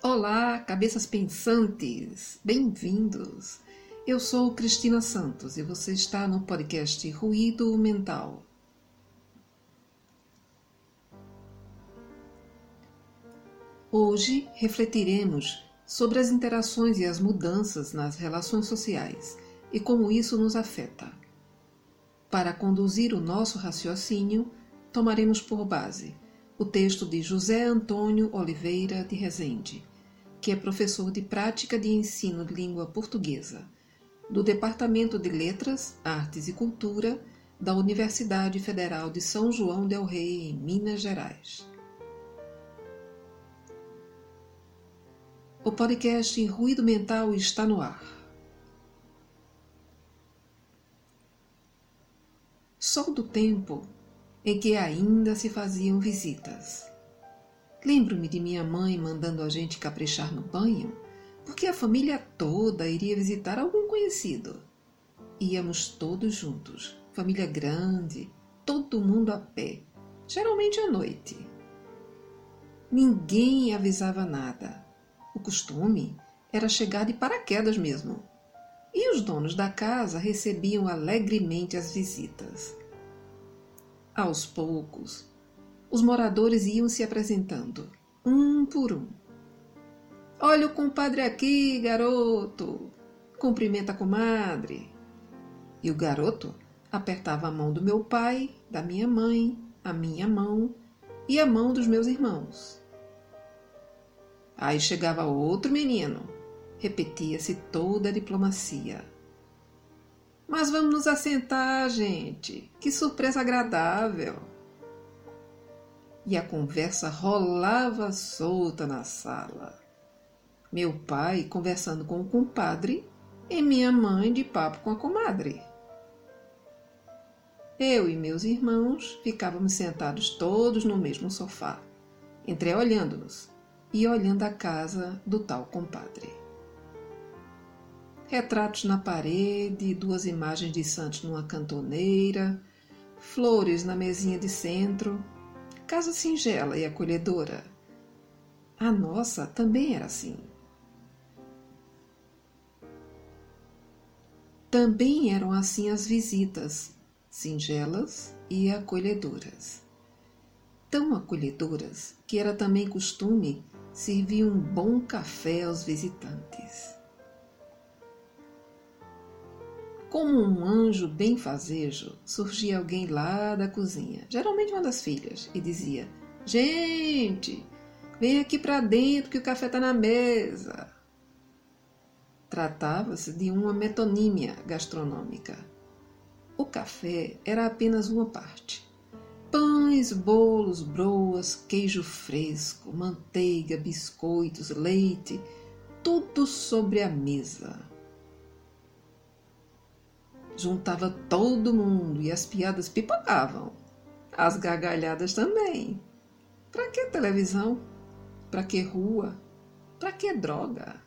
Olá, cabeças pensantes! Bem-vindos! Eu sou Cristina Santos e você está no podcast Ruído Mental. Hoje refletiremos sobre as interações e as mudanças nas relações sociais e como isso nos afeta. Para conduzir o nosso raciocínio, tomaremos por base o texto de José Antônio Oliveira de Rezende, que é professor de prática de ensino de língua portuguesa do Departamento de Letras, Artes e Cultura da Universidade Federal de São João del Rei, em Minas Gerais. O podcast Ruído Mental está no ar. Sou do tempo em que ainda se faziam visitas. Lembro-me de minha mãe mandando a gente caprichar no banho, porque a família toda iria visitar algum conhecido. Íamos todos juntos, família grande, todo mundo a pé, geralmente à noite. Ninguém avisava nada. O costume era chegar de paraquedas mesmo. E os donos da casa recebiam alegremente as visitas. Aos poucos, os moradores iam se apresentando, um por um. Olha o compadre aqui, garoto! Cumprimenta a comadre. E o garoto apertava a mão do meu pai, da minha mãe, a minha mão e a mão dos meus irmãos. Aí chegava outro menino. Repetia-se toda a diplomacia. Mas vamos nos assentar, gente. Que surpresa agradável. E a conversa rolava solta na sala. Meu pai conversando com o compadre e minha mãe de papo com a comadre. Eu e meus irmãos ficávamos sentados todos no mesmo sofá, entreolhando-nos e olhando a casa do tal compadre retratos na parede, duas imagens de santos numa cantoneira, flores na mesinha de centro, casa singela e acolhedora. A nossa também era assim. Também eram assim as visitas, singelas e acolhedoras. Tão acolhedoras que era também costume servir um bom café aos visitantes. Como um anjo benfazejo, surgia alguém lá da cozinha, geralmente uma das filhas, e dizia: Gente, vem aqui para dentro que o café está na mesa. Tratava-se de uma metonímia gastronômica. O café era apenas uma parte. Pães, bolos, broas, queijo fresco, manteiga, biscoitos, leite, tudo sobre a mesa juntava todo mundo e as piadas pipocavam. As gargalhadas também. Para que televisão? Para que rua? Para que droga?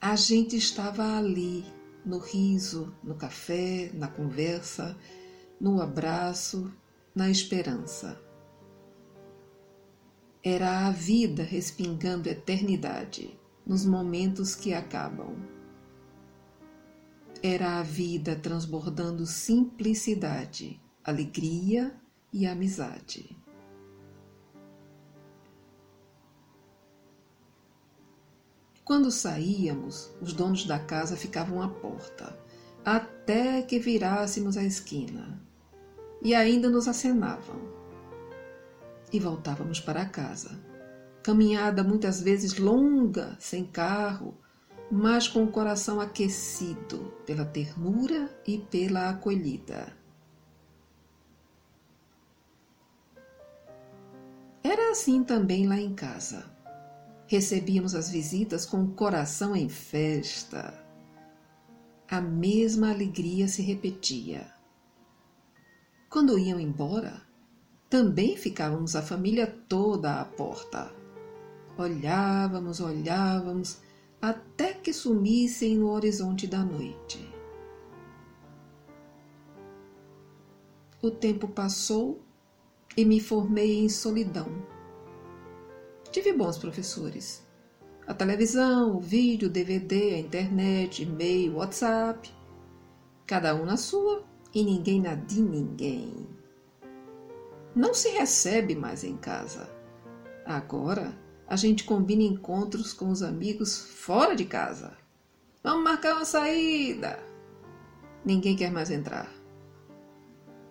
A gente estava ali, no riso, no café, na conversa, no abraço, na esperança. Era a vida respingando eternidade nos momentos que acabam. Era a vida transbordando simplicidade, alegria e amizade. Quando saíamos, os donos da casa ficavam à porta, até que virássemos a esquina, e ainda nos acenavam. E voltávamos para casa. Caminhada muitas vezes longa, sem carro, mas com o coração aquecido pela ternura e pela acolhida. Era assim também lá em casa. Recebíamos as visitas com o coração em festa. A mesma alegria se repetia. Quando iam embora, também ficávamos a família toda à porta. Olhávamos, olhávamos até que sumissem no horizonte da noite. O tempo passou e me formei em solidão. Tive bons professores. A televisão, o vídeo, o DVD, a internet, e-mail, WhatsApp. Cada um na sua e ninguém na de ninguém. Não se recebe mais em casa. Agora a gente combina encontros com os amigos fora de casa. Vamos marcar uma saída. Ninguém quer mais entrar.